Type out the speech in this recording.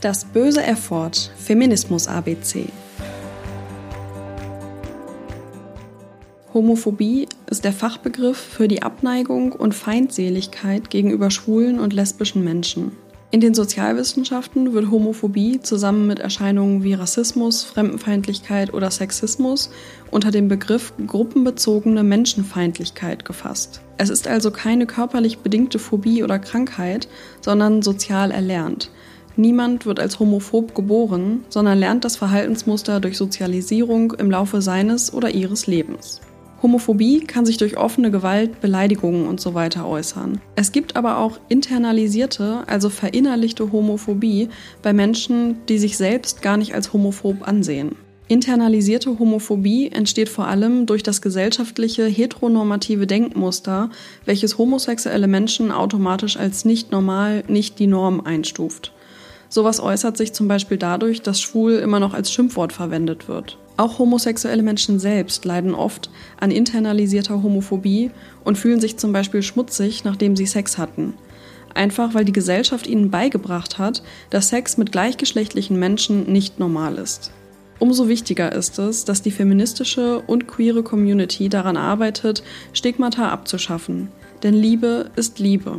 Das böse Erford Feminismus ABC. Homophobie ist der Fachbegriff für die Abneigung und Feindseligkeit gegenüber schwulen und lesbischen Menschen. In den Sozialwissenschaften wird Homophobie zusammen mit Erscheinungen wie Rassismus, Fremdenfeindlichkeit oder Sexismus unter dem Begriff gruppenbezogene Menschenfeindlichkeit gefasst. Es ist also keine körperlich bedingte Phobie oder Krankheit, sondern sozial erlernt. Niemand wird als homophob geboren, sondern lernt das Verhaltensmuster durch Sozialisierung im Laufe seines oder ihres Lebens. Homophobie kann sich durch offene Gewalt, Beleidigungen usw. So äußern. Es gibt aber auch internalisierte, also verinnerlichte Homophobie bei Menschen, die sich selbst gar nicht als homophob ansehen. Internalisierte Homophobie entsteht vor allem durch das gesellschaftliche heteronormative Denkmuster, welches homosexuelle Menschen automatisch als nicht normal, nicht die Norm einstuft. Sowas äußert sich zum Beispiel dadurch, dass schwul immer noch als Schimpfwort verwendet wird. Auch homosexuelle Menschen selbst leiden oft an internalisierter Homophobie und fühlen sich zum Beispiel schmutzig, nachdem sie Sex hatten. Einfach weil die Gesellschaft ihnen beigebracht hat, dass Sex mit gleichgeschlechtlichen Menschen nicht normal ist. Umso wichtiger ist es, dass die feministische und queere Community daran arbeitet, Stigmata abzuschaffen. Denn Liebe ist Liebe.